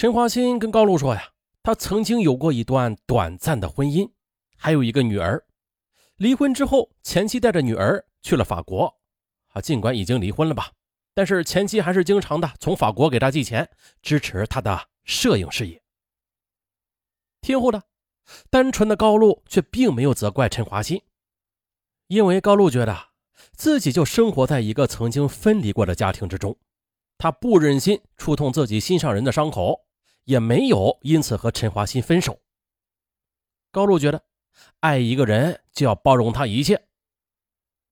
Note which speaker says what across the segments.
Speaker 1: 陈华新跟高露说呀，他曾经有过一段短暂的婚姻，还有一个女儿。离婚之后，前妻带着女儿去了法国。啊，尽管已经离婚了吧，但是前妻还是经常的从法国给他寄钱，支持他的摄影事业。听后呢，单纯的高露却并没有责怪陈华新，因为高露觉得自己就生活在一个曾经分离过的家庭之中，他不忍心触痛自己心上人的伤口，也没有因此和陈华新分手。高露觉得，爱一个人就要包容他一切。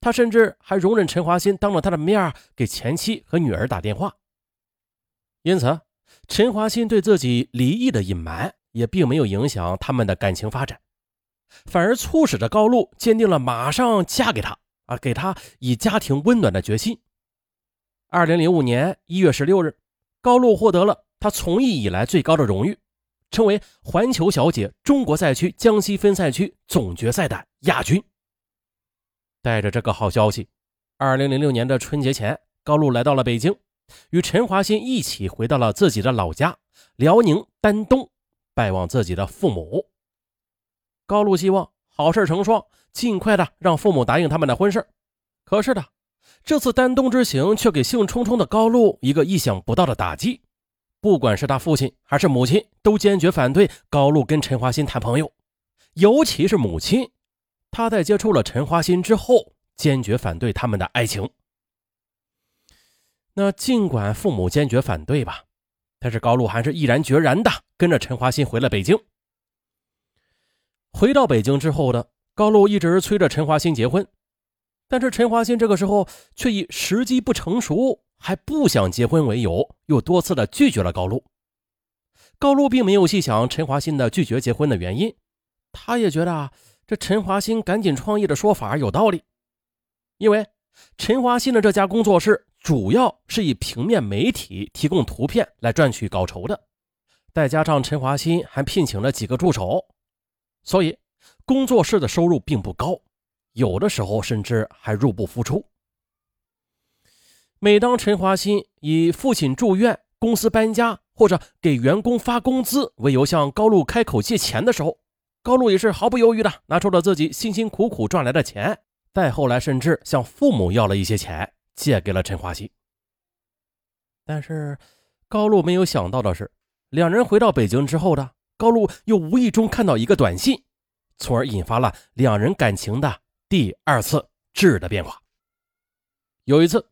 Speaker 1: 他甚至还容忍陈华新当着他的面给前妻和女儿打电话。因此，陈华新对自己离异的隐瞒也并没有影响他们的感情发展，反而促使着高露坚定了马上嫁给他啊，给他以家庭温暖的决心。二零零五年一月十六日，高露获得了他从艺以来最高的荣誉，成为环球小姐中国赛区江西分赛区总决赛的亚军。带着这个好消息，二零零六年的春节前，高露来到了北京，与陈华新一起回到了自己的老家辽宁丹东，拜望自己的父母。高露希望好事成双，尽快的让父母答应他们的婚事。可是的，这次丹东之行却给兴冲冲的高露一个意想不到的打击。不管是他父亲还是母亲，都坚决反对高露跟陈华新谈朋友，尤其是母亲。他在接触了陈华新之后，坚决反对他们的爱情。那尽管父母坚决反对吧，但是高露还是毅然决然的跟着陈华新回了北京。回到北京之后的高露一直催着陈华新结婚，但是陈华新这个时候却以时机不成熟，还不想结婚为由，又多次的拒绝了高露。高露并没有细想陈华新的拒绝结婚的原因，他也觉得啊。这陈华新赶紧创业的说法有道理，因为陈华新的这家工作室主要是以平面媒体提供图片来赚取稿酬的，再加上陈华新还聘请了几个助手，所以工作室的收入并不高，有的时候甚至还入不敷出。每当陈华新以父亲住院、公司搬家或者给员工发工资为由向高露开口借钱的时候，高露也是毫不犹豫的拿出了自己辛辛苦苦赚来的钱，再后来甚至向父母要了一些钱，借给了陈华新。但是高露没有想到的是，两人回到北京之后的高露又无意中看到一个短信，从而引发了两人感情的第二次质的变化。有一次，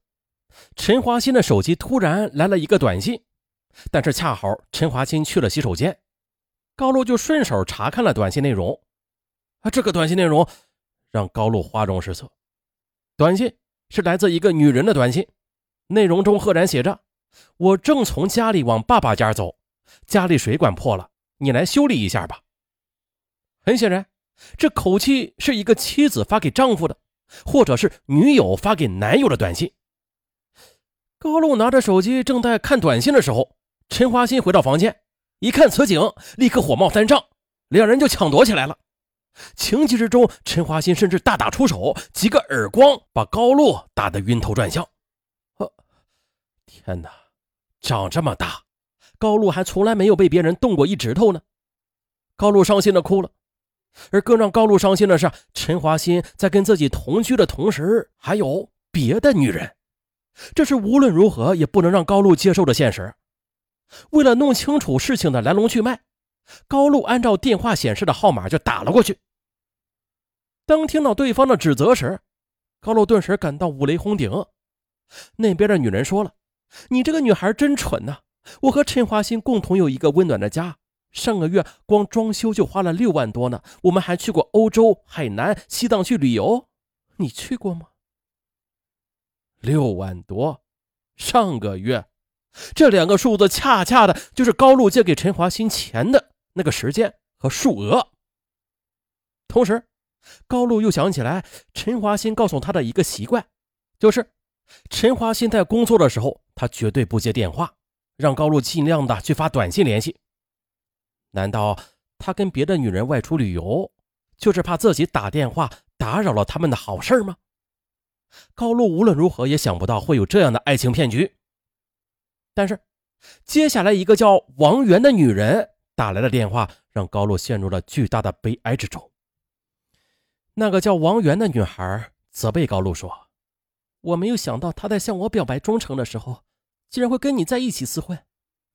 Speaker 1: 陈华新的手机突然来了一个短信，但是恰好陈华新去了洗手间。高露就顺手查看了短信内容，啊，这个短信内容让高露花容失色。短信是来自一个女人的短信，内容中赫然写着：“我正从家里往爸爸家走，家里水管破了，你来修理一下吧。”很显然，这口气是一个妻子发给丈夫的，或者是女友发给男友的短信。高露拿着手机正在看短信的时候，陈华新回到房间。一看此景，立刻火冒三丈，两人就抢夺起来了。情急之中，陈华新甚至大打出手，几个耳光把高露打得晕头转向。啊！天哪，长这么大，高露还从来没有被别人动过一指头呢。高露伤心的哭了，而更让高露伤心的是，陈华新在跟自己同居的同时，还有别的女人，这是无论如何也不能让高露接受的现实。为了弄清楚事情的来龙去脉，高露按照电话显示的号码就打了过去。当听到对方的指责时，高露顿时感到五雷轰顶。那边的女人说了：“你这个女孩真蠢呐！我和陈华新共同有一个温暖的家，上个月光装修就花了六万多呢。我们还去过欧洲、海南、西藏去旅游，你去过吗？”六万多，上个月。这两个数字恰恰的就是高露借给陈华新钱的那个时间和数额。同时，高露又想起来陈华新告诉他的一个习惯，就是陈华新在工作的时候，他绝对不接电话，让高露尽量的去发短信联系。难道他跟别的女人外出旅游，就是怕自己打电话打扰了他们的好事吗？高露无论如何也想不到会有这样的爱情骗局。但是，接下来一个叫王源的女人打来的电话，让高露陷入了巨大的悲哀之中。那个叫王源的女孩责备高露说：“我没有想到他在向我表白忠诚的时候，竟然会跟你在一起厮混，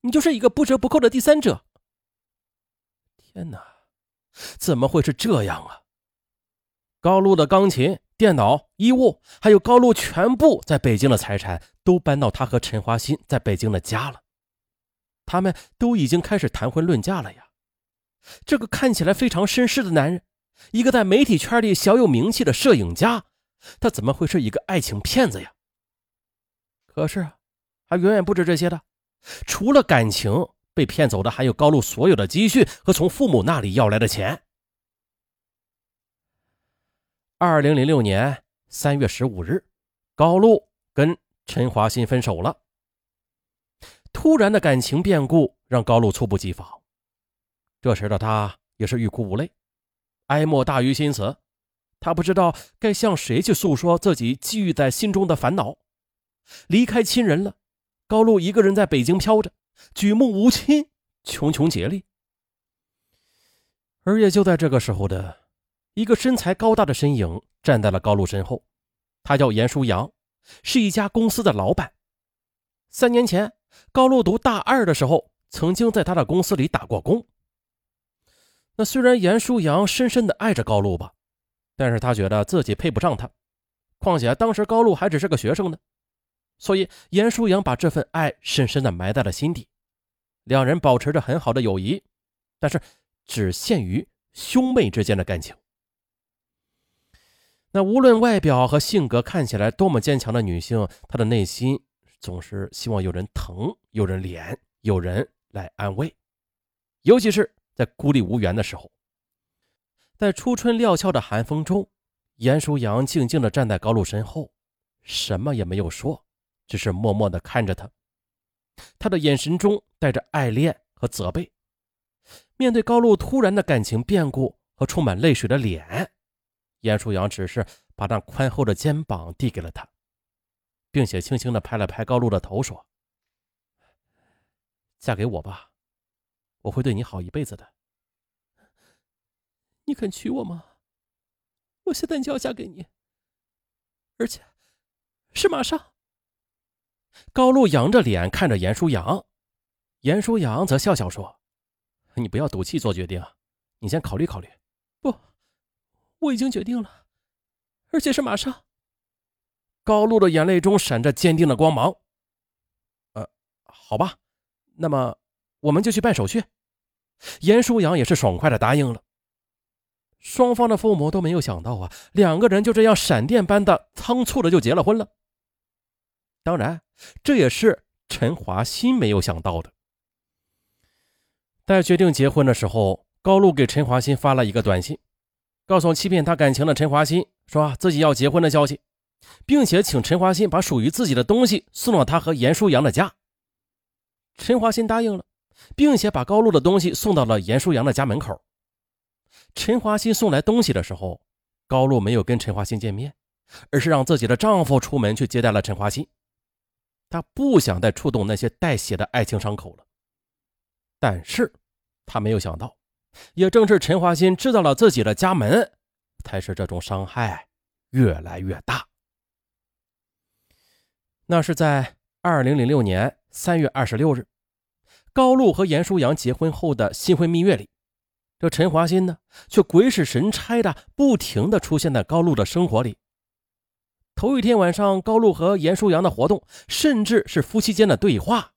Speaker 1: 你就是一个不折不扣的第三者。”天哪，怎么会是这样啊？高露的钢琴、电脑、衣物，还有高露全部在北京的财产，都搬到他和陈华新在北京的家了。他们都已经开始谈婚论嫁了呀。这个看起来非常绅士的男人。一个在媒体圈里小有名气的摄影家，他怎么会是一个爱情骗子呀？可是，还远远不止这些的。除了感情，被骗走的还有高露所有的积蓄和从父母那里要来的钱。二零零六年三月十五日，高露跟陈华新分手了。突然的感情变故让高露猝不及防，这时的他也是欲哭无泪。哀莫大于心死，他不知道该向谁去诉说自己积郁在心中的烦恼。离开亲人了，高露一个人在北京飘着，举目无亲，穷穷竭力。而也就在这个时候的，一个身材高大的身影站在了高露身后，他叫严书阳，是一家公司的老板。三年前，高露读大二的时候，曾经在他的公司里打过工。那虽然严书阳深深的爱着高露吧，但是他觉得自己配不上她。况且当时高露还只是个学生呢，所以严书阳把这份爱深深的埋在了心底。两人保持着很好的友谊，但是只限于兄妹之间的感情。那无论外表和性格看起来多么坚强的女性，她的内心总是希望有人疼、有人怜、有人来安慰，尤其是。在孤立无援的时候，在初春料峭的寒风中，严书阳静静地站在高露身后，什么也没有说，只是默默地看着她。他的眼神中带着爱恋和责备。面对高露突然的感情变故和充满泪水的脸，严书阳只是把那宽厚的肩膀递给了他，并且轻轻地拍了拍高露的头，说：“嫁给我吧。”我会对你好一辈子的。你肯娶我吗？我现在就要嫁给你，而且是马上。高露扬着脸看着严书阳，严书阳则笑笑说：“你不要赌气做决定，你先考虑考虑。”不，我已经决定了，而且是马上。高露的眼泪中闪着坚定的光芒。呃，好吧，那么。我们就去办手续，严舒阳也是爽快的答应了。双方的父母都没有想到啊，两个人就这样闪电般的仓促的就结了婚了。当然，这也是陈华新没有想到的。在决定结婚的时候，高露给陈华新发了一个短信，告诉欺骗他感情的陈华新，说自己要结婚的消息，并且请陈华新把属于自己的东西送到他和严舒阳的家。陈华新答应了。并且把高露的东西送到了严舒阳的家门口。陈华新送来东西的时候，高露没有跟陈华新见面，而是让自己的丈夫出门去接待了陈华新。她不想再触动那些带血的爱情伤口了。但是，她没有想到，也正是陈华新知道了自己的家门，才使这种伤害越来越大。那是在二零零六年三月二十六日。高露和严书阳结婚后的新婚蜜月里，这陈华新呢，却鬼使神差的不停的出现在高露的生活里。头一天晚上，高露和严书阳的活动，甚至是夫妻间的对话，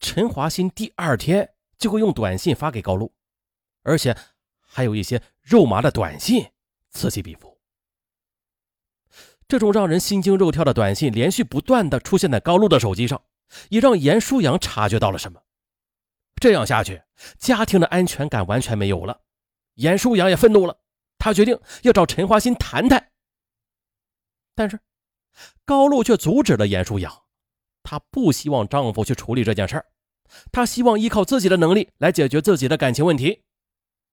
Speaker 1: 陈华新第二天就会用短信发给高露，而且还有一些肉麻的短信，此起彼伏。这种让人心惊肉跳的短信连续不断的出现在高露的手机上，也让严书阳察觉到了什么。这样下去，家庭的安全感完全没有了。严书阳也愤怒了，他决定要找陈华新谈谈。但是高露却阻止了严书阳，她不希望丈夫去处理这件事儿，她希望依靠自己的能力来解决自己的感情问题。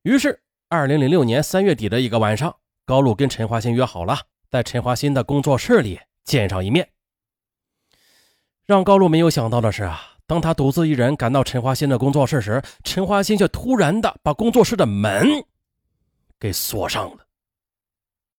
Speaker 1: 于是，二零零六年三月底的一个晚上，高露跟陈华新约好了，在陈华新的工作室里见上一面。让高露没有想到的是啊。当他独自一人赶到陈华新的工作室时，陈华新却突然的把工作室的门给锁上了。